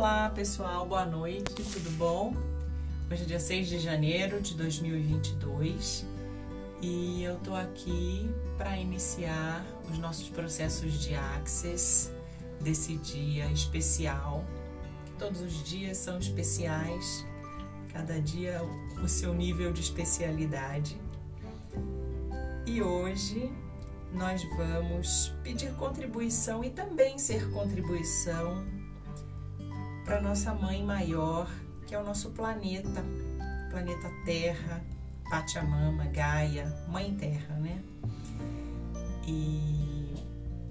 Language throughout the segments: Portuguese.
Olá pessoal, boa noite, tudo bom? Hoje é dia 6 de janeiro de 2022 e eu tô aqui para iniciar os nossos processos de Access desse dia especial. Todos os dias são especiais, cada dia o seu nível de especialidade. E hoje nós vamos pedir contribuição e também ser contribuição para nossa mãe maior, que é o nosso planeta, planeta Terra, Pachamama, Gaia, Mãe Terra, né? E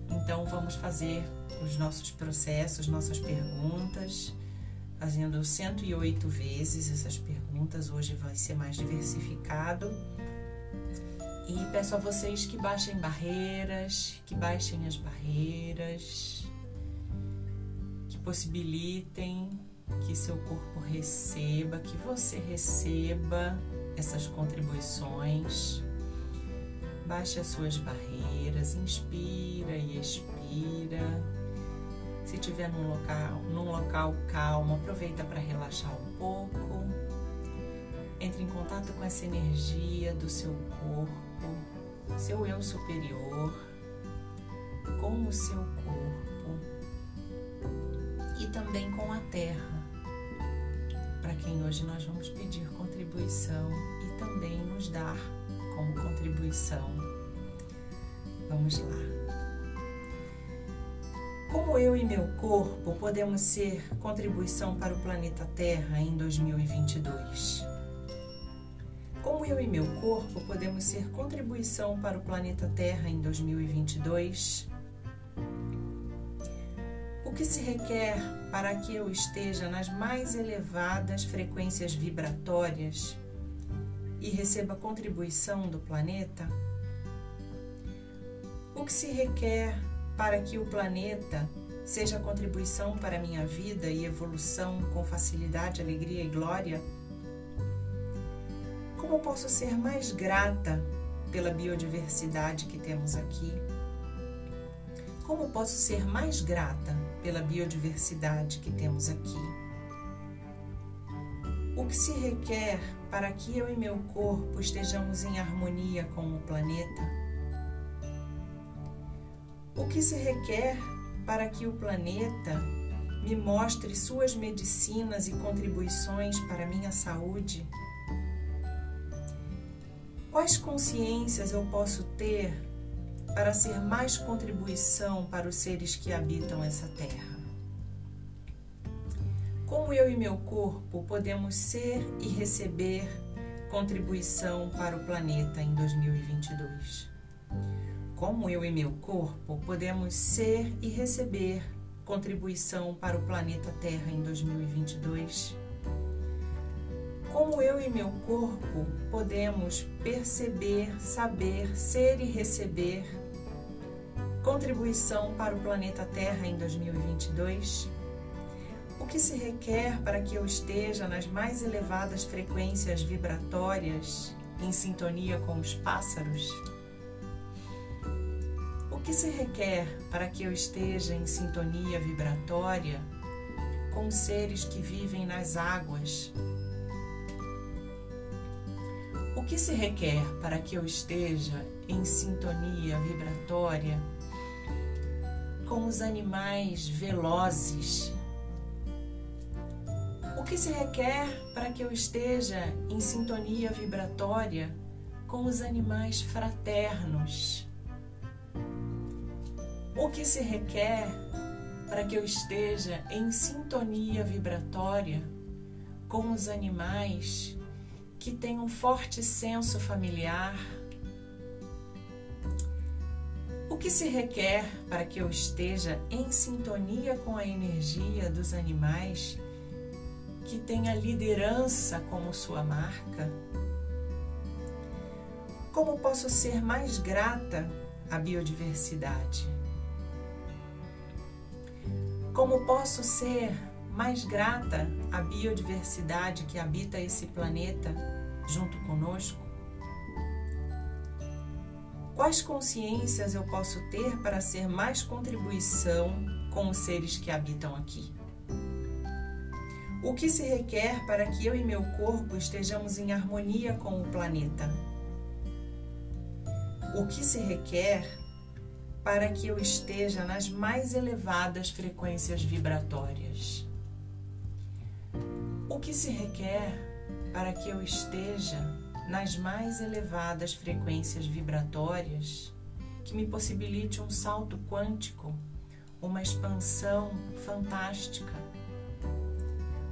então vamos fazer os nossos processos, nossas perguntas, fazendo 108 vezes essas perguntas. Hoje vai ser mais diversificado e peço a vocês que baixem barreiras, que baixem as barreiras, possibilitem que seu corpo receba, que você receba essas contribuições. Baixe as suas barreiras, inspira e expira. Se estiver num local, num local calmo, aproveita para relaxar um pouco. Entre em contato com essa energia do seu corpo seu eu superior, com o seu corpo também com a terra, para quem hoje nós vamos pedir contribuição e também nos dar como contribuição. Vamos lá. Como eu e meu corpo podemos ser contribuição para o planeta Terra em 2022? Como eu e meu corpo podemos ser contribuição para o planeta Terra em 2022? Que se requer para que eu esteja nas mais elevadas frequências vibratórias e receba contribuição do planeta? O que se requer para que o planeta seja contribuição para a minha vida e evolução com facilidade, alegria e glória? Como posso ser mais grata pela biodiversidade que temos aqui? Como posso ser mais grata pela biodiversidade que temos aqui? O que se requer para que eu e meu corpo estejamos em harmonia com o planeta? O que se requer para que o planeta me mostre suas medicinas e contribuições para minha saúde? Quais consciências eu posso ter para ser mais contribuição para os seres que habitam essa terra? Como eu e meu corpo podemos ser e receber contribuição para o planeta em 2022? Como eu e meu corpo podemos ser e receber contribuição para o planeta Terra em 2022? como eu e meu corpo podemos perceber, saber, ser e receber contribuição para o planeta Terra em 2022? O que se requer para que eu esteja nas mais elevadas frequências vibratórias em sintonia com os pássaros? O que se requer para que eu esteja em sintonia vibratória com seres que vivem nas águas, o que se requer para que eu esteja em sintonia vibratória com os animais velozes? O que se requer para que eu esteja em sintonia vibratória com os animais fraternos? O que se requer para que eu esteja em sintonia vibratória com os animais que tem um forte senso familiar. Que se requer para que eu esteja em sintonia com a energia dos animais que tem a liderança como sua marca? Como posso ser mais grata à biodiversidade? Como posso ser mais grata à biodiversidade que habita esse planeta junto conosco? Quais consciências eu posso ter para ser mais contribuição com os seres que habitam aqui? O que se requer para que eu e meu corpo estejamos em harmonia com o planeta? O que se requer para que eu esteja nas mais elevadas frequências vibratórias? O que se requer para que eu esteja nas mais elevadas frequências vibratórias que me possibilite um salto quântico, uma expansão fantástica?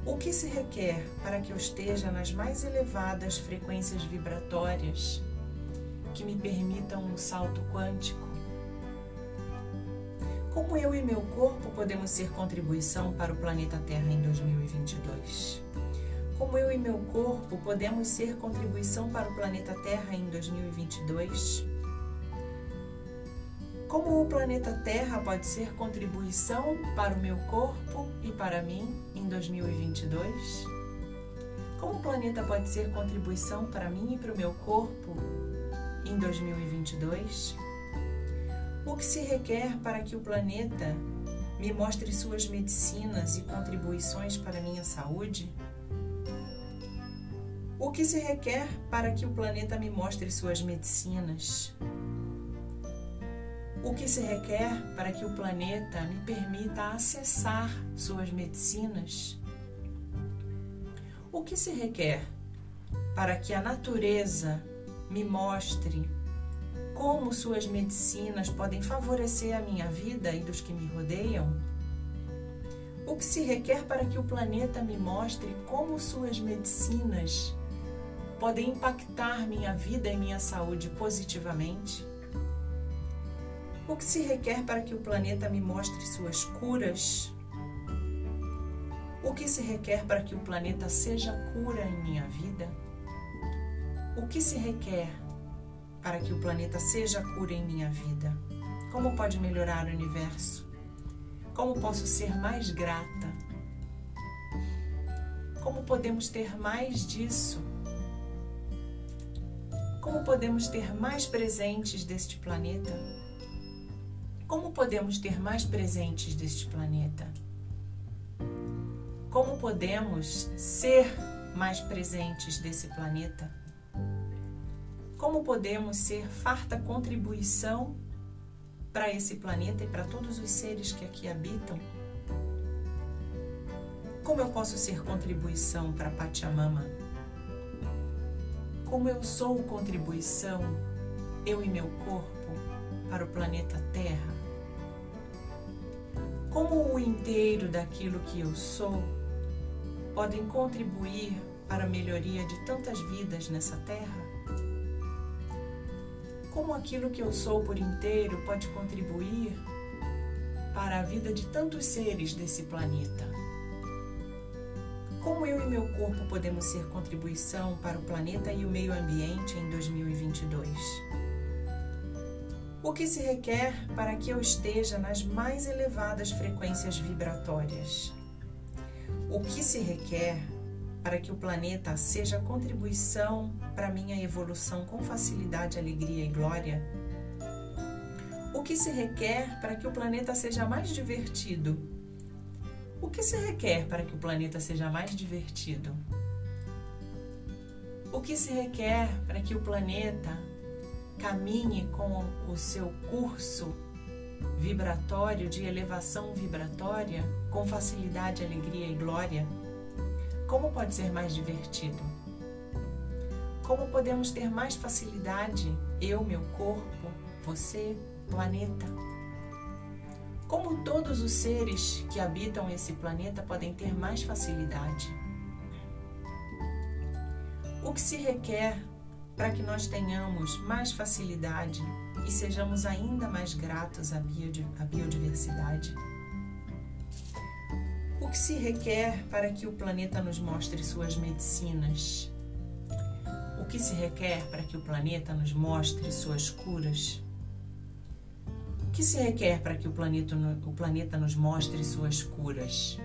O que se requer para que eu esteja nas mais elevadas frequências vibratórias que me permitam um salto quântico? Como eu e meu corpo podemos ser contribuição para o planeta Terra em 2022? Como eu e meu corpo podemos ser contribuição para o planeta Terra em 2022? Como o planeta Terra pode ser contribuição para o meu corpo e para mim em 2022? Como o planeta pode ser contribuição para mim e para o meu corpo em 2022? O que se requer para que o planeta me mostre suas medicinas e contribuições para a minha saúde? O que se requer para que o planeta me mostre suas medicinas? o que se requer para que o planeta me permita acessar suas medicinas? O que se requer para que a natureza me mostre como suas medicinas podem favorecer a minha vida e dos que me rodeiam? O que se requer para que o planeta me mostre como suas medicinas podem impactar minha vida e minha saúde positivamente? O que se requer para que o planeta me mostre suas curas? O que se requer para que o planeta seja cura em minha vida? O que se requer para que o planeta seja cura em minha vida? Como pode melhorar o universo? Como posso ser mais grata? Como podemos ter mais disso? Como podemos ter mais presentes deste planeta? Como podemos ter mais presentes deste planeta? Como podemos ser mais presentes desse planeta? Como podemos ser farta contribuição para esse planeta e para todos os seres que aqui habitam? Como eu posso ser contribuição para Pachamama? Como eu sou contribuição, eu e meu corpo, para o planeta Terra? como o inteiro daquilo que eu sou podem contribuir para a melhoria de tantas vidas nessa terra? Como aquilo que eu sou por inteiro pode contribuir para a vida de tantos seres desse planeta? Como eu e meu corpo podemos ser contribuição para o planeta e o meio ambiente em 2022? o que se requer para que eu esteja nas mais elevadas frequências vibratórias. O que se requer para que o planeta seja contribuição para minha evolução com facilidade, alegria e glória? O que se requer para que o planeta seja mais divertido? O que se requer para que o planeta seja mais divertido? O que se requer para que o planeta caminhe com o seu curso vibratório de elevação vibratória com facilidade, alegria e glória, como pode ser mais divertido? Como podemos ter mais facilidade, eu, meu corpo, você, planeta? Como todos os seres que habitam esse planeta podem ter mais facilidade? O que se requer para que nós tenhamos mais facilidade e sejamos ainda mais gratos à biodiversidade? O que se requer para que o planeta nos mostre suas medicinas? O que se requer para que o planeta nos mostre suas curas? Que se requer para que o planeta, o planeta nos mostre suas curas?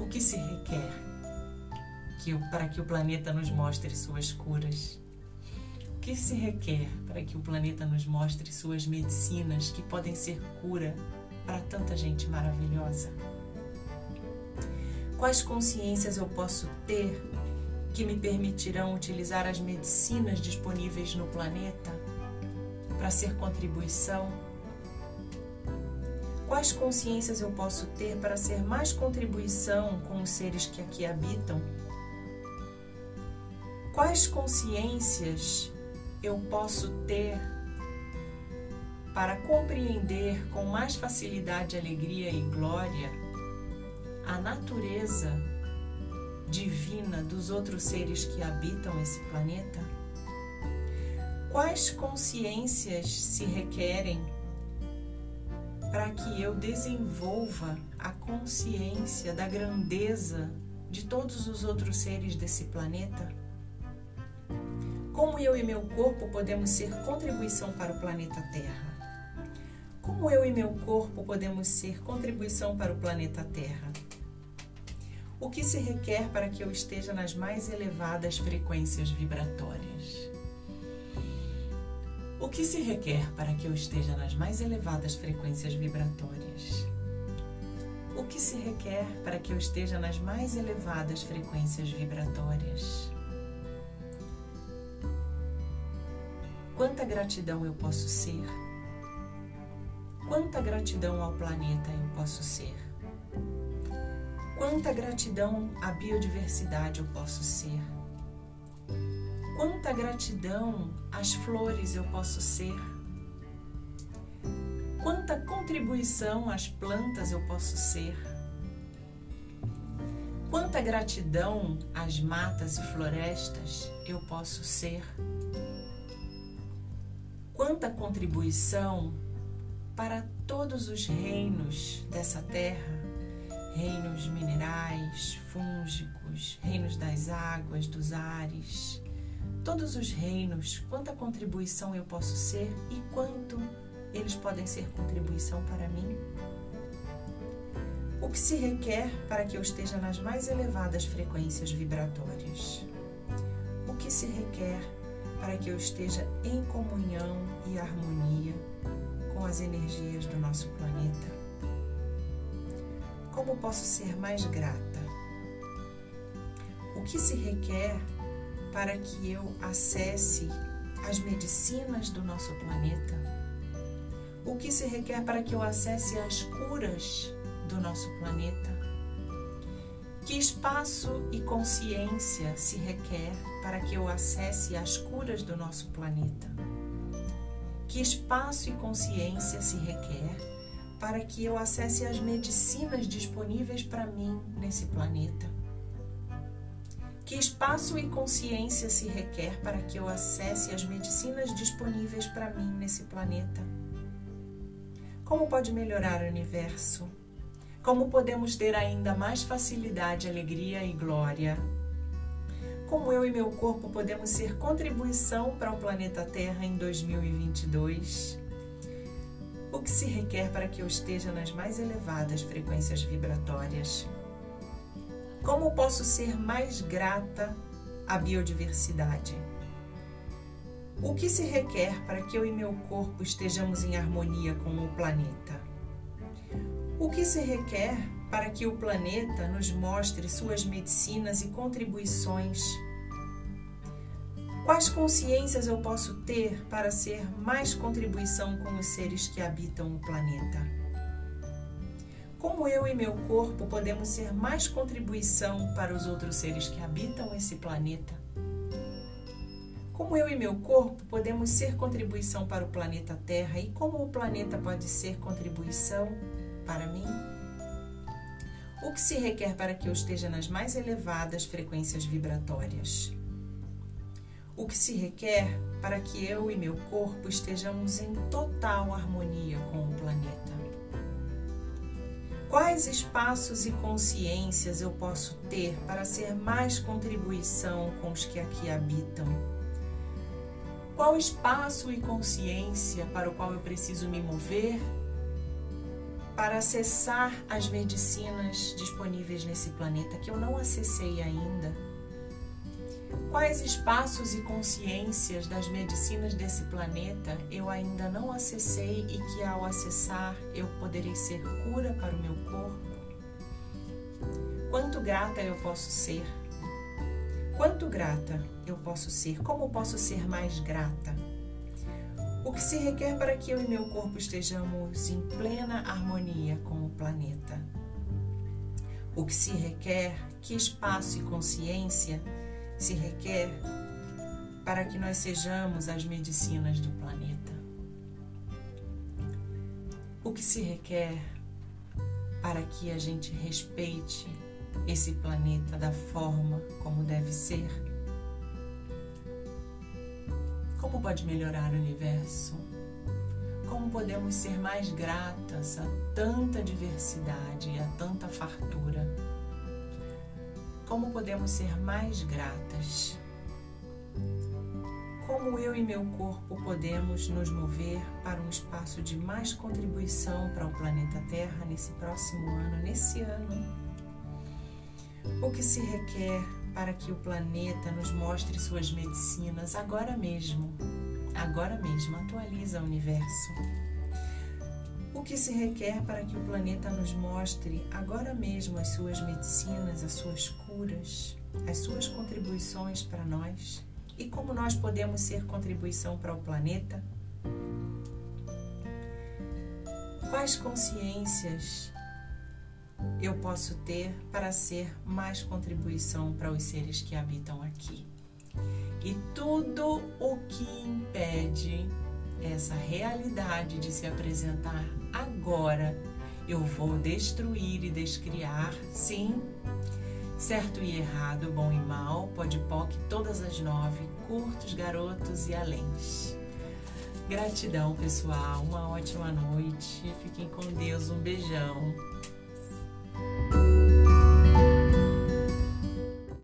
O que se requer que, para que o planeta nos mostre suas curas? O que se requer para que o planeta nos mostre suas medicinas que podem ser cura para tanta gente maravilhosa? Quais consciências eu posso ter que me permitirão utilizar as medicinas disponíveis no planeta para ser contribuição? Quais consciências eu posso ter para ser mais contribuição com os seres que aqui habitam? Quais consciências eu posso ter para compreender com mais facilidade, alegria e glória a natureza divina dos outros seres que habitam esse planeta? Quais consciências se requerem para que eu desenvolva a consciência da grandeza de todos os outros seres desse planeta? Como eu e meu corpo podemos ser contribuição para o planeta Terra? Como eu e meu corpo podemos ser contribuição para o planeta Terra? o que se requer para que eu esteja nas mais elevadas frequências vibratórias? O que se requer para que eu esteja nas mais elevadas frequências vibratórias? O que se requer para que eu esteja nas mais elevadas frequências vibratórias? Quanta gratidão eu posso ser? Quanta gratidão ao planeta eu posso ser? Quanta gratidão à biodiversidade eu posso ser. Quanta gratidão às flores eu posso ser. Quanta contribuição às plantas eu posso ser. Quanta gratidão às matas e florestas eu posso ser. Quanta contribuição para todos os reinos dessa terra reinos minerais, fúngicos, reinos das águas, dos ares, todos os reinos, quanta contribuição eu posso ser e quanto eles podem ser contribuição para mim? O que se requer para que eu esteja nas mais elevadas frequências vibratórias? O que se requer para que eu esteja em comunhão e harmonia com as energias do nosso planeta? Como posso ser mais grata? O que se requer para que eu acesse as medicinas do nosso planeta? O que se requer para que eu acesse as curas do nosso planeta? Que espaço e consciência se requer para que eu acesse as curas do nosso planeta? Que espaço e consciência se requer para que eu acesse as medicinas disponíveis para mim nesse planeta. Que espaço e consciência se requer para que eu acesse as medicinas disponíveis para mim nesse planeta? Como pode melhorar o universo? Como podemos ter ainda mais facilidade, alegria e glória? Como eu e meu corpo podemos ser contribuição para o planeta Terra em 2022? o que se requer para que eu esteja nas mais elevadas frequências vibratórias? Como posso ser mais grata à biodiversidade? O que se requer para que eu e meu corpo estejamos em harmonia com o planeta? O que se requer para que o planeta nos mostre suas medicinas e contribuições Quais consciências eu posso ter para ser mais contribuição com os seres que habitam o planeta? Como eu e meu corpo podemos ser mais contribuição para os outros seres que habitam esse planeta? Como eu e meu corpo podemos ser contribuição para o planeta Terra e como o planeta pode ser contribuição para mim? O que se requer para que eu esteja nas mais elevadas frequências vibratórias? o que se requer para que eu e meu corpo estejamos em total harmonia com o planeta. Quais espaços e consciências eu posso ter para ser mais contribuição com os que aqui habitam? Qual espaço e consciência para o qual eu preciso me mover para acessar as medicinas disponíveis nesse planeta que eu não acessei ainda? Quais espaços e consciências das medicinas desse planeta eu ainda não acessei e que ao acessar eu poderei ser cura para o meu corpo? Quanto grata eu posso ser? Quanto grata eu posso ser? Como posso ser mais grata? O que se requer para que eu e meu corpo estejamos em plena harmonia com o planeta? O que se requer, que espaço e consciência se requer para que nós sejamos as medicinas do planeta? O que se requer para que a gente respeite esse planeta da forma como deve ser? Como pode melhorar o universo? Como podemos ser mais gratas a tanta diversidade e a tanta fartura? Como podemos ser mais Como eu e meu corpo podemos nos mover para um espaço de mais contribuição para o planeta Terra nesse próximo ano, nesse ano? O que se requer para que o planeta nos mostre suas medicinas agora mesmo? Agora mesmo, atualiza o universo. O que se requer para que o planeta nos mostre agora mesmo as suas medicinas, as suas curas, as suas contribuições para nós? E como nós podemos ser contribuição para o planeta? Quais consciências eu posso ter para ser mais contribuição para os seres que habitam aqui. E tudo o que impede essa realidade de se apresentar agora, eu vou destruir e descriar, sim. Certo e errado, bom e mal, pode poc, todas as nove, curtos, garotos e aléns. Gratidão, pessoal. Uma ótima noite. Fiquem com Deus. Um beijão.